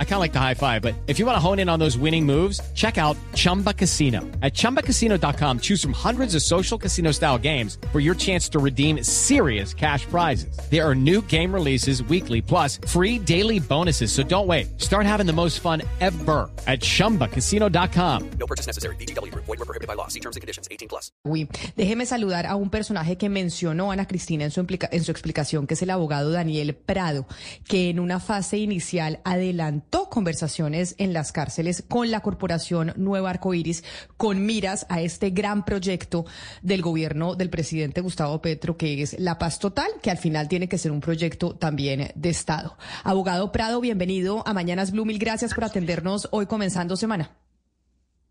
I kind of like the high five, but if you want to hone in on those winning moves, check out Chumba Casino. At ChumbaCasino.com, choose from hundreds of social casino style games for your chance to redeem serious cash prizes. There are new game releases weekly, plus free daily bonuses. So don't wait. Start having the most fun ever at ChumbaCasino.com. No purchase necessary. BGW. Void were prohibited by law. See terms and conditions. 18 plus. Uy, déjeme saludar a un personaje que mencionó Ana Cristina en su, en su explicación, que es el abogado Daniel Prado. que en una fase inicial adelantó conversaciones en las cárceles con la corporación Nueva Arcoiris con miras a este gran proyecto del gobierno del presidente Gustavo Petro, que es la paz total, que al final tiene que ser un proyecto también de Estado. Abogado Prado, bienvenido a Mañanas Blue. Mil gracias por atendernos hoy comenzando semana.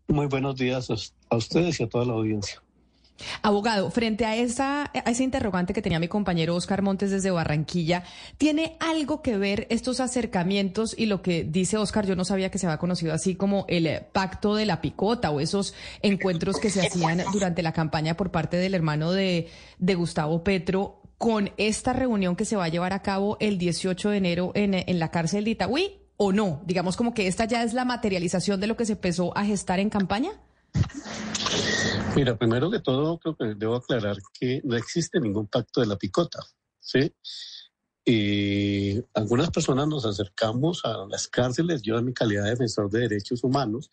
Muy buenos días a ustedes y a toda la audiencia. Abogado, frente a esa, a ese interrogante que tenía mi compañero Oscar Montes desde Barranquilla, ¿tiene algo que ver estos acercamientos y lo que dice Oscar? Yo no sabía que se había conocido así como el pacto de la picota o esos encuentros que se hacían durante la campaña por parte del hermano de, de Gustavo Petro con esta reunión que se va a llevar a cabo el 18 de enero en, en la cárcel de Itagüí o no? Digamos como que esta ya es la materialización de lo que se empezó a gestar en campaña. Mira, primero que todo, creo que debo aclarar que no existe ningún pacto de la picota, ¿sí? Y algunas personas nos acercamos a las cárceles, yo en mi calidad de defensor de derechos humanos,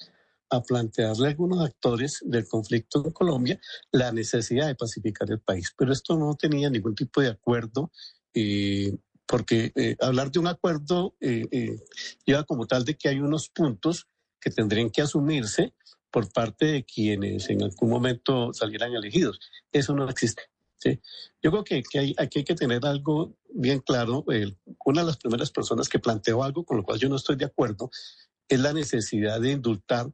a plantearle a algunos actores del conflicto en Colombia la necesidad de pacificar el país. Pero esto no tenía ningún tipo de acuerdo, eh, porque eh, hablar de un acuerdo eh, eh, lleva como tal de que hay unos puntos que tendrían que asumirse por parte de quienes en algún momento salieran elegidos. Eso no existe. ¿sí? Yo creo que, que hay, aquí hay que tener algo bien claro. El, una de las primeras personas que planteó algo con lo cual yo no estoy de acuerdo es la necesidad de indultar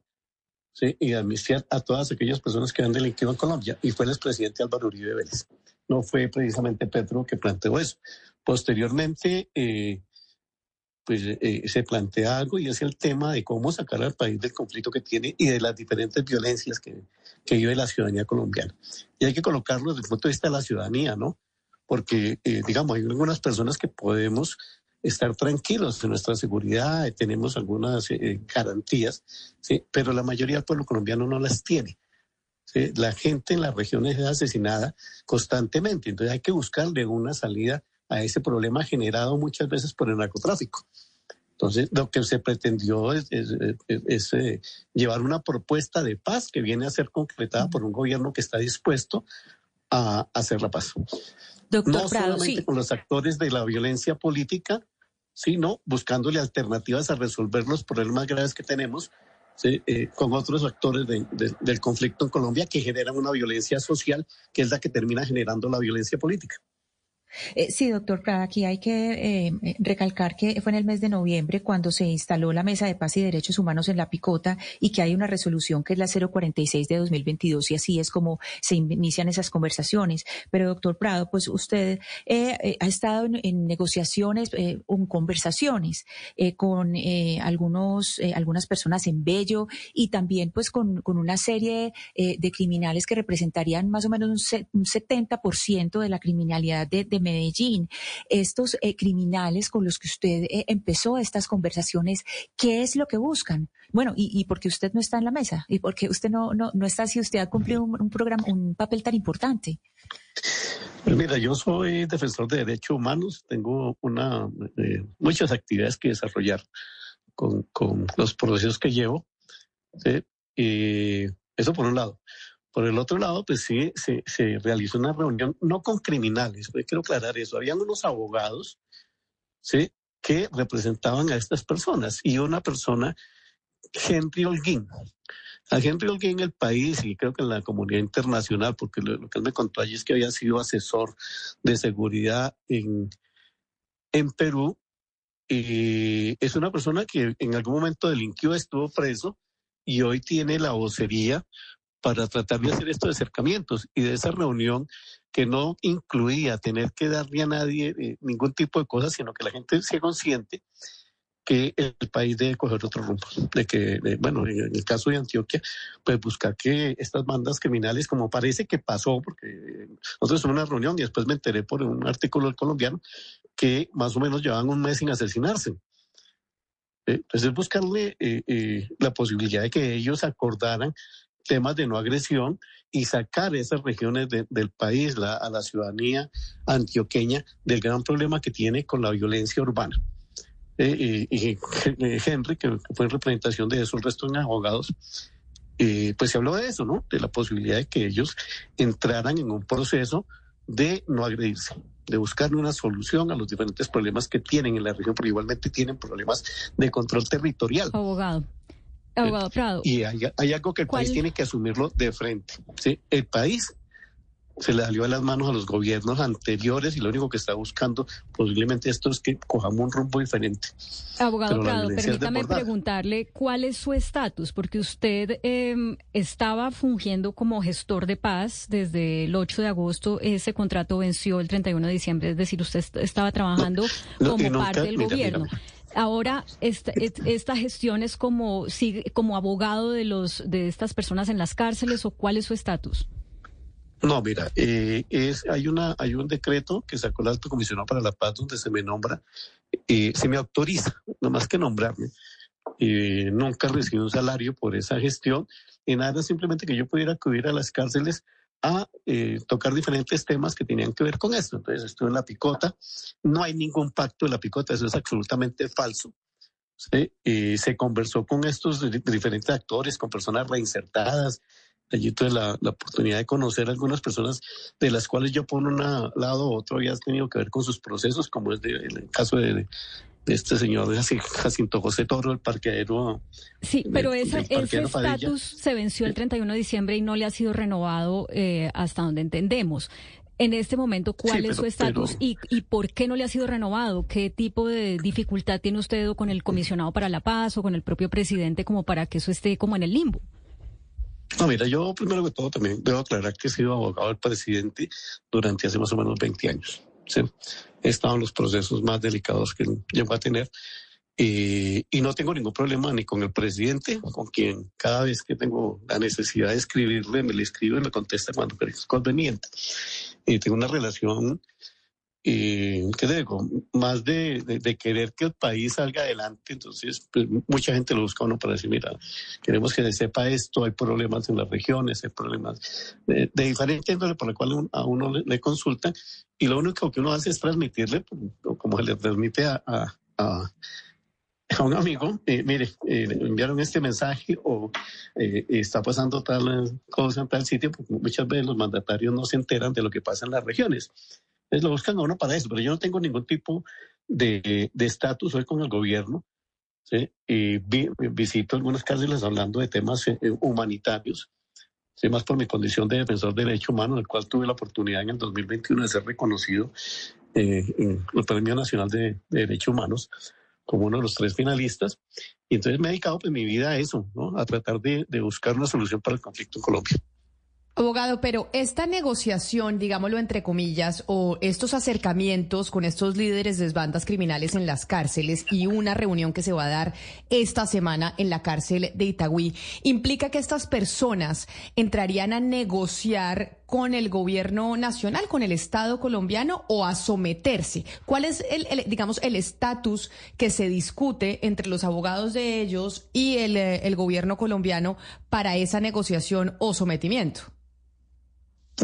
¿sí? y amnistiar a todas aquellas personas que han delinquido en Colombia. Y fue el expresidente Álvaro Uribe Vélez. No fue precisamente Petro que planteó eso. Posteriormente, eh, pues eh, se plantea algo y es el tema de cómo sacar al país del conflicto que tiene y de las diferentes violencias que, que vive la ciudadanía colombiana. Y hay que colocarlo desde el punto de vista de la ciudadanía, ¿no? Porque, eh, digamos, hay algunas personas que podemos estar tranquilos de nuestra seguridad, tenemos algunas eh, garantías, ¿sí? pero la mayoría del pueblo colombiano no las tiene. La gente en las regiones es asesinada constantemente, entonces hay que buscarle una salida a ese problema generado muchas veces por el narcotráfico. Entonces, lo que se pretendió es, es, es, es eh, llevar una propuesta de paz que viene a ser concretada por un gobierno que está dispuesto a, a hacer la paz. Doctor no Prado, solamente sí. con los actores de la violencia política, sino buscándole alternativas a resolver los problemas graves que tenemos ¿sí? eh, con otros actores de, de, del conflicto en Colombia que generan una violencia social que es la que termina generando la violencia política. Eh, sí, doctor Prada, aquí hay que eh, recalcar que fue en el mes de noviembre cuando se instaló la Mesa de Paz y Derechos Humanos en la Picota y que hay una resolución que es la 046 de 2022 y así es como se inician esas conversaciones. Pero, doctor Prado, pues usted eh, ha estado en, negociaciones, en conversaciones con algunos, algunas personas en Bello y también pues con, con una serie de criminales que representarían más o menos un, se, un 70% de la criminalidad de Medellín. Estos eh, criminales con los que usted eh, empezó estas conversaciones, ¿qué es lo que buscan? Bueno, y, y porque usted no está en la mesa y porque usted no, no, no está si usted ha cumplido un, programa, un papel tan importante. Pues mira, yo soy defensor de derechos humanos, tengo una, eh, muchas actividades que desarrollar con, con los procesos que llevo. Y eso por un lado. Por el otro lado, pues sí, se, se, realizó una reunión, no con criminales, pues quiero aclarar eso, habían unos abogados, ¿sí? Que representaban a estas personas y una persona, Henry Holguín. A Henry Holguín, el país y creo que en la comunidad internacional, porque lo, que él me contó allí es que había sido asesor de seguridad en, en Perú y es una persona que en algún momento delinquió, estuvo preso y hoy tiene la vocería para tratar de hacer estos acercamientos y de esa reunión que no incluía tener que darle a nadie eh, ningún tipo de cosas, sino que la gente sea consciente que el país debe coger otro rumbo, de que, bueno, en el caso de Antioquia, pues buscar que estas bandas criminales, como parece que pasó, porque nosotros en una reunión y después me enteré por un artículo del colombiano, que más o menos llevaban un mes sin asesinarse. ¿Eh? Entonces buscarle eh, eh, la posibilidad de que ellos acordaran temas de no agresión y sacar esas regiones del país, a la ciudadanía antioqueña, del gran problema que tiene con la violencia urbana. Eh, y, Henry, que fue en representación de eso, el resto de abogados, eh, pues se habló de eso, ¿no? De la posibilidad de que ellos entraran en un proceso de no agredirse, de buscar una solución a los diferentes problemas que tienen en la región, pero igualmente tienen problemas de control territorial. Abogado. Abogado Prado. Y hay, algo que el país tiene que asumirlo de frente. ¿sí? El país se le salió a las manos a los gobiernos anteriores y lo único que está buscando posiblemente esto es que cojamos un rumbo diferente. Abogado Prado, permítame preguntarle cuál es su estatus, porque usted em, estaba fungiendo como gestor de paz desde el 8 de agosto, ese contrato venció el 31 de diciembre, es decir, usted estaba trabajando como parte del gobierno. Ahora, esta, esta gestión es como, como abogado de, los, de estas personas en las cárceles o cuál es su estatus? No, mira, eh, es, hay, una, hay un decreto que sacó el alto comisionado para la paz donde se me nombra, eh, se me autoriza, no más que nombrarme. Eh, nunca recibí un salario por esa gestión, y nada, simplemente que yo pudiera acudir a las cárceles a eh, tocar diferentes temas que tenían que ver con esto. Entonces estuve en la picota, no hay ningún pacto de la picota, eso es absolutamente falso. ¿sí? se conversó con estos diferentes actores, con personas reinsertadas. Allí tuve la, la, oportunidad de conocer a algunas personas de las cuales yo por un lado u otro había tenido que ver con sus procesos, como es el caso de, de este señor Jacinto José Toro, el parqueadero. Sí, pero ese estatus se venció el 31 de diciembre y no le ha sido renovado eh, hasta donde entendemos. En este momento, ¿cuál es su estatus y, y por qué no le ha sido renovado? ¿Qué tipo de dificultad tiene usted con el comisionado para la paz o con el propio presidente como para que eso esté como en el limbo? No, mira, yo primero que todo también debo aclarar que he sido abogado del presidente durante hace más o menos 20 años. ¿Sí? En los procesos más delicados que llegó a tener. Y, no tengo ningún problema ni con el presidente, con quien cada vez que tengo la necesidad de escribirle, me le escribo y me contesta cuando es conveniente. Y tengo una relación y ¿qué digo? Más de, querer que el país salga adelante, entonces pues, mucha gente lo busca uno para decir, mira, queremos que se sepa esto, hay problemas en las regiones, hay problemas de, de diferente índole por la cual a uno le, consultan y lo único que uno hace es transmitirle, pues, como se le transmite a a un amigo, eh, mire, eh, enviaron este mensaje o eh, está pasando tal cosa en tal sitio, porque muchas veces los mandatarios no se enteran de lo que pasa en las regiones. Entonces lo buscan a uno para eso, pero yo no tengo ningún tipo de estatus hoy con el gobierno. ¿sí? Y visito algunas cárceles hablando de temas eh, humanitarios. ¿sí? Más por mi condición de defensor de derechos humanos, el cual tuve la oportunidad en el 2021 de ser reconocido eh, en el Premio Nacional de, Derechos Humanos como uno de los tres finalistas. Y entonces me he dedicado pues, mi vida a eso, ¿no? a tratar de, de buscar una solución para el conflicto en Colombia. Abogado, pero esta negociación, digámoslo entre comillas, o estos acercamientos con estos líderes de bandas criminales en las cárceles y una reunión que se va a dar esta semana en la cárcel de Itagüí, implica que estas personas entrarían a negociar con el gobierno nacional, con el Estado colombiano o a someterse. ¿Cuál es el, digamos, el estatus que se discute entre los abogados de ellos y el, eh, el gobierno colombiano para esa negociación o sometimiento?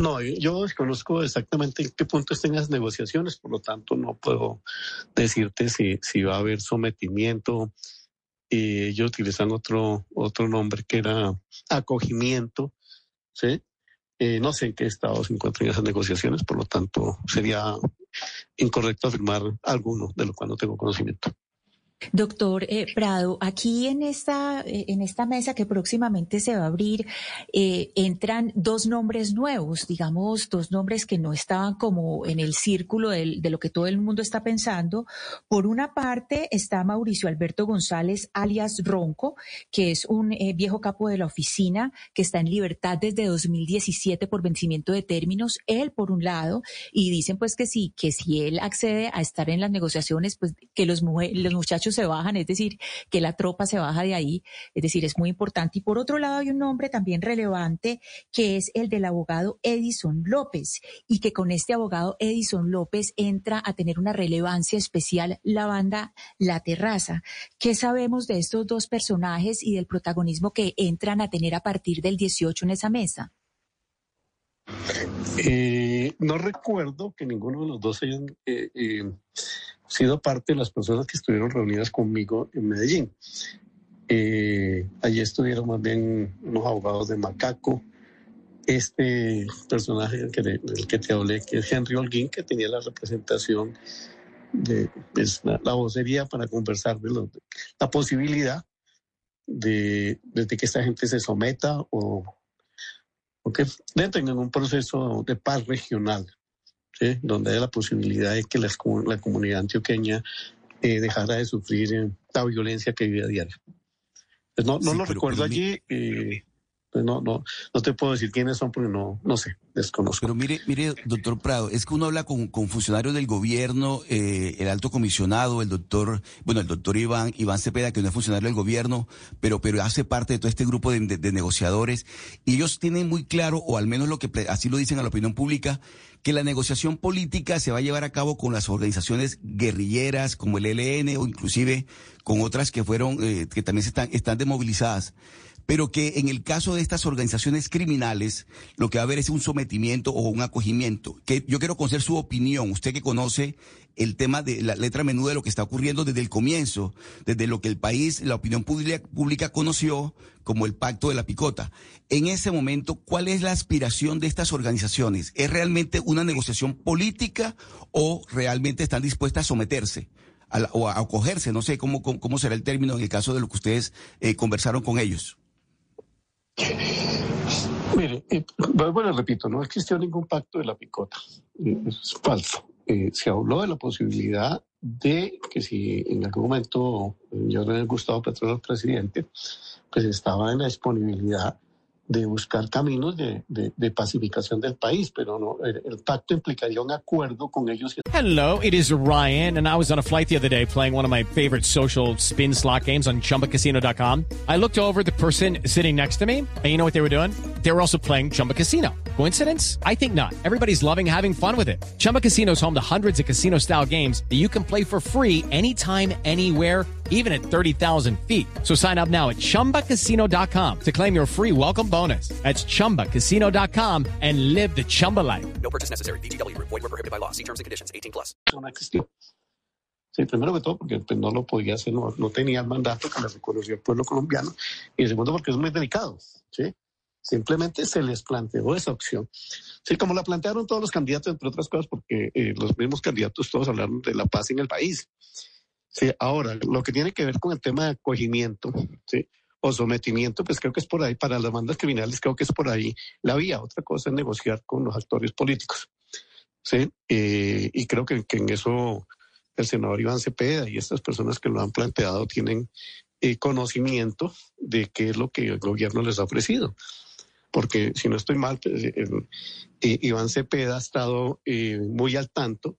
No, yo desconozco exactamente en qué punto estén las negociaciones, por lo tanto no puedo decirte si, si va a haber sometimiento. Y ellos utilizan otro, otro nombre que era acogimiento, ¿sí? Eh, no sé en qué estado se encuentran esas negociaciones, por lo tanto sería incorrecto afirmar alguno de lo cual no tengo conocimiento. Doctor eh, Prado, aquí en esta, eh, en esta mesa que próximamente se va a abrir, eh, entran dos nombres nuevos, digamos, dos nombres que no estaban como en el círculo de lo que todo el mundo está pensando. Por una parte está Mauricio Alberto González, alias Ronco, que es un viejo capo de la oficina que está en libertad desde 2017 por vencimiento de términos. Él, por un lado, y dicen pues que sí, que si él accede a estar en las negociaciones, pues que los, los muchachos se bajan, es decir, que la tropa se baja de ahí, es decir, es muy importante. Y por otro lado hay un nombre también relevante que es el del abogado Edison López y que con este abogado Edison López entra a tener una relevancia especial la banda La Terraza. ¿Qué sabemos de estos dos personajes y del protagonismo que entran a tener a partir del 18 en esa mesa? Eh, no recuerdo que ninguno de los dos hayan eh, eh, sido parte de las personas que estuvieron reunidas conmigo en Medellín. allí estuvieron más bien unos abogados de Macaco, este personaje del que, del que te hablé, que es Henry Holguín, que tenía la representación de pues, la, vocería para conversar de, la posibilidad de, de, que esta gente se someta o, o que entren en un proceso de paz regional, donde haya la posibilidad de que la comunidad antioqueña eh, dejara de sufrir eh, la violencia que vive a diario. Pues no, no lo recuerdo allí. Eh, pues no, no, no te puedo decir quiénes son porque no, no sé, desconozco. Pero mire, mire, doctor Prado, es que uno habla con, funcionarios del gobierno, eh, el alto comisionado, el doctor, bueno, el doctor Iván, Iván Cepeda, que no es funcionario del gobierno, pero, pero hace parte de todo este grupo de, negociadores, y ellos tienen muy claro, o al menos lo que así lo dicen a la opinión pública, que la negociación política se va a llevar a cabo con las organizaciones guerrilleras como el ELN o inclusive con otras que fueron, eh, que también están, están demovilizadas pero que en el caso de estas organizaciones criminales lo que va a haber es un sometimiento o un acogimiento. Que yo quiero conocer su opinión, usted que conoce el tema de la letra menuda de lo que está ocurriendo desde el comienzo, desde lo que el país, la opinión pública, conoció como el pacto de la picota. En ese momento, ¿cuál es la aspiración de estas organizaciones? ¿Es realmente una negociación política o realmente están dispuestas a someterse? o a acogerse, no sé cómo, cómo, será el término en el caso de lo que ustedes eh, conversaron con ellos. Mire, eh, bueno, repito, no existió ningún pacto de la picota. Eh, es falso. Eh, se habló de la posibilidad de que si en algún momento yo no Gustavo Petro el presidente, pues estaba en la disponibilidad de buscar caminos de, de, de, pacificación del país, pero no, el, el, pacto implicaría un acuerdo con ellos. Hello, it is Ryan, and I was on a flight the other day playing one of my favorite social spin slot games on ChumbaCasino.com. I looked over the person sitting next to me, and you know what they were doing? They were also playing Chumba Casino. Coincidence? I think not. Everybody's loving having fun with it. Chumba Casino is home to hundreds of casino-style games that you can play for free anytime, anywhere even at 30,000 feet. So sign up now at ChumbaCasino.com to claim your free welcome bonus. That's ChumbaCasino.com and live the Chumba life. No purchase necessary. BGW. Void were prohibited by law. See terms and conditions. 18 plus. No existió. Sí, primero que todo porque pues, no lo podía hacer, no, no tenía el mandato que le reconoció el pueblo colombiano. Y segundo porque es muy delicado, ¿sí? Simplemente se les planteó esa opción. Sí, como la plantearon todos los candidatos, entre otras cosas, porque eh, los mismos candidatos todos hablaron de la paz en el país. Sí, ahora, lo que tiene que ver con el tema de acogimiento, ¿sí? o sometimiento, pues creo que es por ahí, para las bandas criminales creo que es por ahí la vía. Otra cosa es negociar con los actores políticos. ¿sí? Eh, y creo que, en eso el senador Iván Cepeda y estas personas que lo han planteado tienen eh, conocimiento de qué es lo que el gobierno les ha ofrecido. Porque si no estoy mal, pues, eh, Iván Cepeda ha estado muy al tanto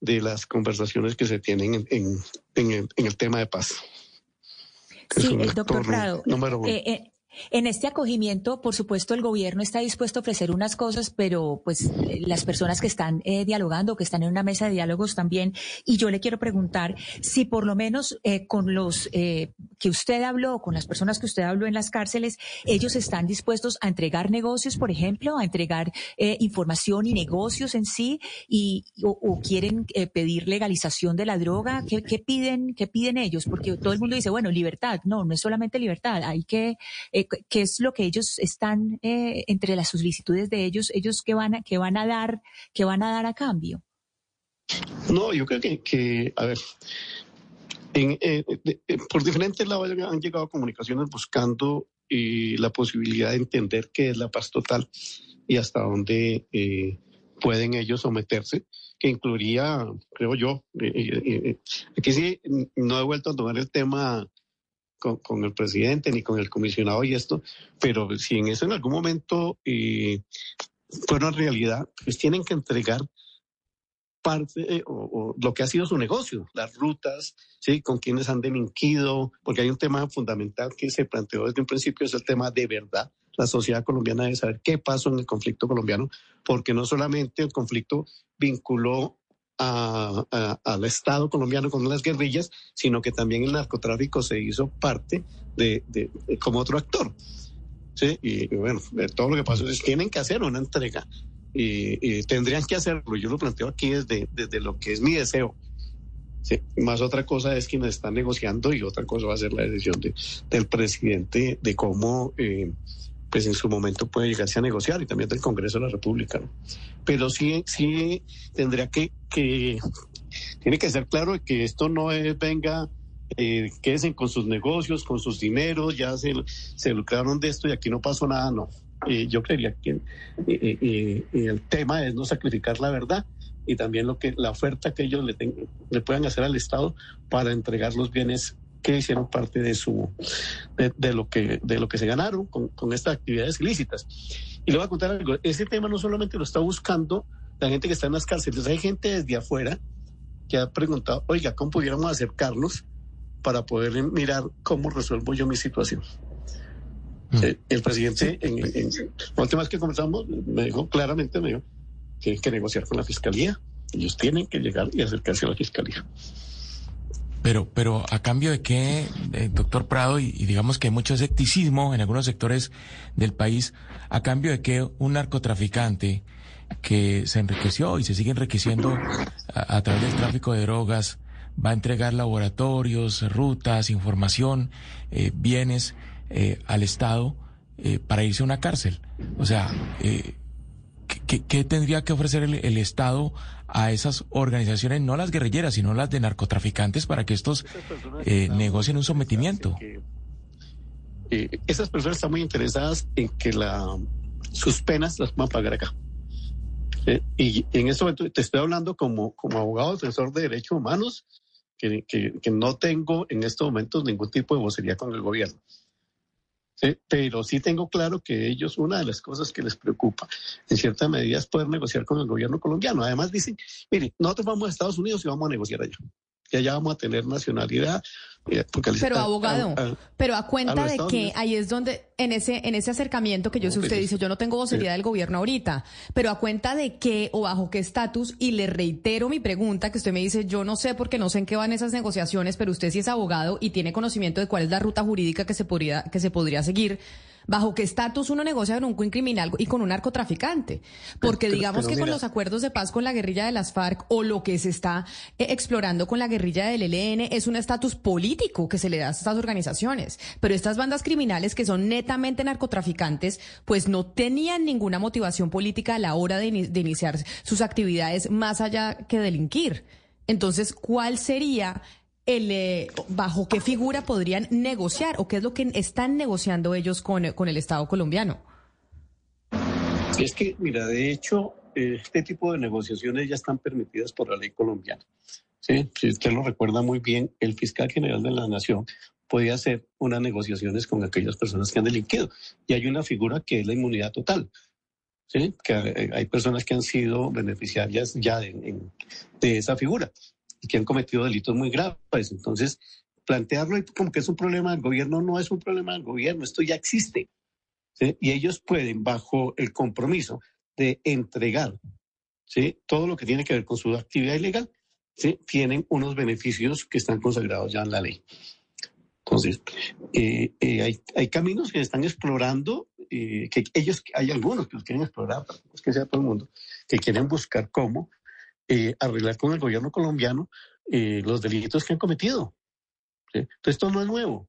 de las conversaciones que se tienen en, en, en, el, en el, tema de paz. Sí, el doctor Prado. Número uno. Eh, eh, en este acogimiento, por supuesto, el gobierno está dispuesto a ofrecer unas cosas, pero pues eh, las personas que están eh, dialogando, que están en una mesa de diálogos también, y yo le quiero preguntar si por lo menos eh, con los que usted habló, con las personas que usted habló en las cárceles, ellos están dispuestos a entregar negocios, por ejemplo, a entregar información y negocios en sí, y o, quieren pedir legalización de la droga. ¿Qué, ¿Qué, piden? ¿Qué piden ellos? Porque todo el mundo dice, bueno, libertad. No, no es solamente libertad, hay que qué es lo que ellos están eh, entre las solicitudes de ellos, ellos qué van a, qué van a dar, qué van a dar a cambio. No, yo creo que, a ver, eh, por diferentes lados han llegado comunicaciones buscando eh, la posibilidad de entender qué es la paz total y hasta dónde pueden ellos someterse, que incluiría, creo yo, aquí sí no he vuelto a tomar el tema con, el presidente ni con el comisionado y esto, pero si en eso en algún momento eh, fuera realidad, pues tienen que entregar parte eh, o, o, lo que ha sido su negocio, las rutas, ¿sí? con quienes han delinquido, porque hay un tema fundamental que se planteó desde un principio, es el tema de verdad. La sociedad colombiana debe saber qué pasó en el conflicto colombiano, porque no solamente el conflicto vinculó a, a, al Estado colombiano con las guerrillas, sino que también el narcotráfico se hizo parte de, de, de como otro actor. ¿sí? Y, y bueno, todo lo que pasó es tienen que hacer una entrega y, y, tendrían que hacerlo. Yo lo planteo aquí desde, desde lo que es mi deseo. Sí, más otra cosa es quienes están negociando y otra cosa va a ser la decisión de, del presidente de cómo, eh, pues en su momento puede llegarse a negociar y también del Congreso de la República. ¿no? Pero sí, sí tendría que, que, tiene que ser claro que esto no es, venga, eh, quédense con sus negocios, con sus dineros, ya se, se lucraron de esto y aquí no pasó nada, no. Eh, yo creería que eh, el tema es no sacrificar la verdad y también lo que la oferta que ellos le, ten, le puedan hacer al Estado para entregar los bienes que hicieron parte de su de, de lo que de lo que se ganaron con, con, estas actividades ilícitas. Y le voy a contar algo, ese tema no solamente lo está buscando la gente que está en las cárceles, hay gente desde afuera que ha preguntado, oiga, ¿cómo pudiéramos acercarnos para poder mirar cómo resuelvo yo mi situación? Mm. El presidente, en, en, la última vez que conversamos, me dijo claramente, me dijo, tienen que negociar con la fiscalía. Ellos tienen que llegar y acercarse a la fiscalía. Pero, pero a cambio de qué, eh, doctor Prado, y, digamos que hay mucho escepticismo en algunos sectores del país, a cambio de que un narcotraficante que se enriqueció y se sigue enriqueciendo a, a través del tráfico de drogas, va a entregar laboratorios, rutas, información, eh, bienes eh, al Estado eh, para irse a una cárcel. O sea, eh, ¿qué, ¿qué, tendría que ofrecer el, el, Estado a esas organizaciones, no las guerrilleras, sino las de narcotraficantes, para que estos eh, negocien un sometimiento? Que, eh, esas personas están muy interesadas en que la, sus penas las van a pagar acá. Eh, y en este momento te estoy hablando como, como abogado defensor de derechos humanos, que, que, que no tengo en estos momentos ningún tipo de vocería con el gobierno. Sí, pero sí tengo claro que ellos, una de las cosas que les preocupa en cierta medida es poder negociar con el gobierno colombiano. Además dicen, mire, nosotros vamos a Estados Unidos y vamos a negociar allá. Y allá vamos a tener nacionalidad. Eh, porque pero está, abogado, a, a, pero a cuenta a de que Unidos. ahí es donde, en ese, en ese acercamiento que yo sé, usted dice, yo no tengo vocería sí. del gobierno ahorita, pero a cuenta de qué o bajo qué estatus, y le reitero mi pregunta, que usted me dice, yo no sé porque no sé en qué van esas negociaciones, pero usted sí es abogado y tiene conocimiento de cuál es la ruta jurídica que se podría, que se podría seguir bajo qué estatus uno negocia con un criminal y con un narcotraficante. Porque pero, digamos pero, que mira. con los acuerdos de paz con la guerrilla de las FARC o lo que se está eh, explorando con la guerrilla del ELN es un estatus político que se le da a estas organizaciones. Pero estas bandas criminales que son netamente narcotraficantes, pues no tenían ninguna motivación política a la hora de, in de iniciar sus actividades más allá que delinquir. Entonces, ¿cuál sería el, eh, bajo qué figura podrían negociar o qué es lo que están negociando ellos con, con el Estado colombiano. Es que, mira, de hecho, este tipo de negociaciones ya están permitidas por la ley colombiana. ¿sí? Si usted lo recuerda muy bien, el fiscal general de la Nación podía hacer unas negociaciones con aquellas personas que han delinquido. Y hay una figura que es la inmunidad total. ¿sí? Que hay personas que han sido beneficiarias ya de esa figura y que han cometido delitos muy graves. Entonces, plantearlo como que es un problema del gobierno no es un problema del gobierno, esto ya existe. ¿sí? Y ellos pueden, bajo el compromiso de entregar ¿sí? todo lo que tiene que ver con su actividad ilegal, ¿sí? tienen unos beneficios que están consagrados ya en la ley. Entonces, eh, eh, hay, hay, caminos que están explorando, eh, que ellos, hay algunos que los quieren explorar, que sea todo el mundo, que quieren buscar cómo eh, arreglar con el gobierno colombiano eh, los delitos que han cometido. Entonces, esto no es nuevo.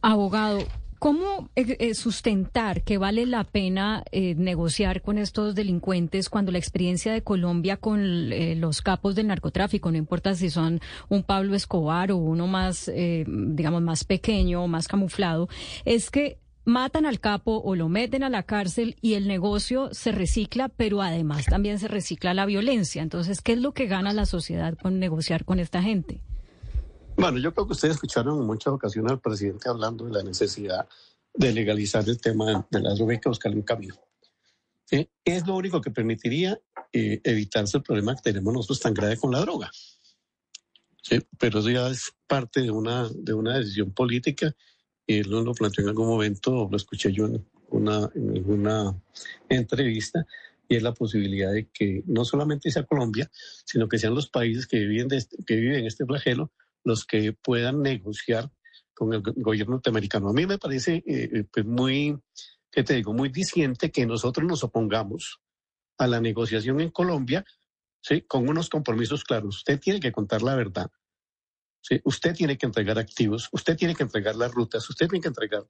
Abogado, ¿Cómo eh, sustentar que vale la pena eh, negociar con estos delincuentes cuando la experiencia de Colombia con eh, los capos del narcotráfico, no importa si son un Pablo Escobar o uno más, digamos, más pequeño o más camuflado, es que matan al capo o lo meten a la cárcel y el negocio se recicla, pero además también se recicla la violencia. Entonces, ¿qué es lo que gana la sociedad con negociar con esta gente? Bueno, yo creo que ustedes escucharon en muchas ocasiones al presidente hablando de la necesidad de legalizar el tema de la droga y que buscar un camino. es lo único que permitiría eh, evitarse el problema que tenemos nosotros tan grave con la droga. ¿sí? Pero eso ya es parte de una, de una decisión política y él lo planteó en algún momento, lo escuché yo en una, en una entrevista, y es la posibilidad de que no solamente sea Colombia, sino que sean los países que viven, de este, que viven este flagelo los que puedan negociar con el gobierno norteamericano. A mí me parece eh, pues muy, ¿qué te digo? Muy diciente que nosotros nos opongamos a la negociación en Colombia ¿sí? con unos compromisos claros. Usted tiene que contar la verdad. ¿Sí? Usted tiene que entregar activos, usted tiene que entregar las rutas, usted tiene que entregar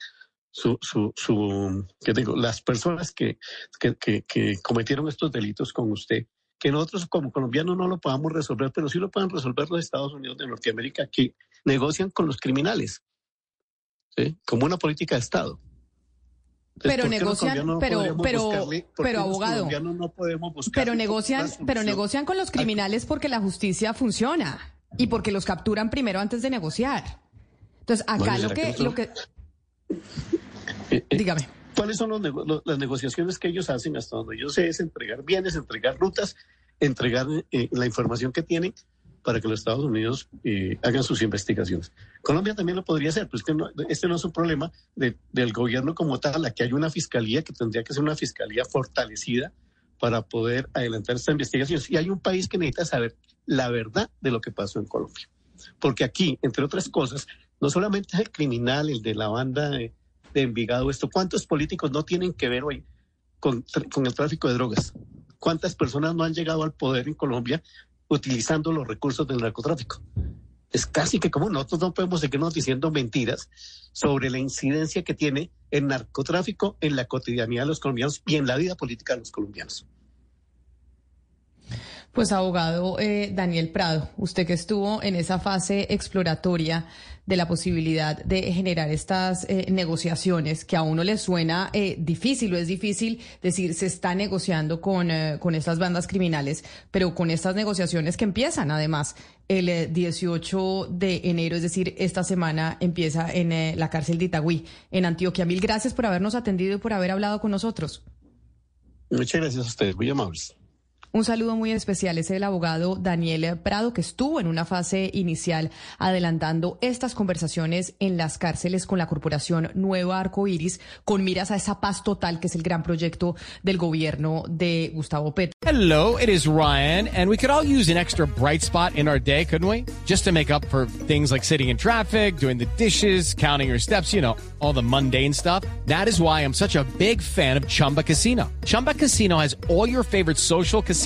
su, su, su ¿qué digo? Las personas que, que, que, que cometieron estos delitos con usted que nosotros como colombianos no lo podamos resolver, pero sí lo pueden resolver los Estados Unidos de Norteamérica que negocian con los criminales, ¿sí? como una política de Estado. Entonces, pero negocian, no pero, pero, pero abogado, no pero negocian, pero negocian con los criminales porque la justicia funciona y porque los capturan primero antes de negociar. Entonces, acá lo que, lo que, eh, eh, dígame. ¿Cuáles son los, las negociaciones que ellos hacen hasta donde yo sé? Es entregar bienes, entregar rutas, entregar eh, la información que tienen para que los Estados Unidos eh, hagan sus investigaciones. Colombia también lo podría hacer, pero es que no, este no es un problema de, del gobierno como tal. Aquí hay una fiscalía que tendría que ser una fiscalía fortalecida para poder adelantar esta investigación. Y hay un país que necesita saber la verdad de lo que pasó en Colombia. Porque aquí, entre otras cosas, no solamente es el criminal, el de la banda de, de Envigado, esto, ¿cuántos políticos no tienen que ver hoy con, con el tráfico de drogas? ¿Cuántas personas no han llegado al poder en Colombia utilizando los recursos del narcotráfico? Es casi que como nosotros no podemos seguirnos diciendo mentiras sobre la incidencia que tiene el narcotráfico en la cotidianidad de los colombianos y en la vida política de los colombianos. Pues abogado eh, Daniel Prado, usted que estuvo en esa fase exploratoria de la posibilidad de generar estas eh, negociaciones, que a uno le suena eh, difícil o es difícil decir se está negociando con, eh, con estas bandas criminales, pero con estas negociaciones que empiezan además el 18 de enero, es decir, esta semana empieza en la cárcel de Itagüí, en Antioquia. Mil gracias por habernos atendido y por haber hablado con nosotros. Muchas gracias a ustedes, muy amables. Un saludo muy especial es el abogado Daniel Prado, que estuvo en una fase inicial adelantando estas conversaciones en las cárceles con la corporación Nueva Arco Iris, con miras a esa paz total que es el gran proyecto del gobierno de Gustavo Petro. Hello, it is Ryan, and we could all use an extra bright spot in our day, couldn't we? Just to make up for things like sitting in traffic, doing the dishes, counting your steps, you know, all the mundane stuff. That is why I'm such a big fan of Chumba Casino. Chumba Casino has all your favorite social casino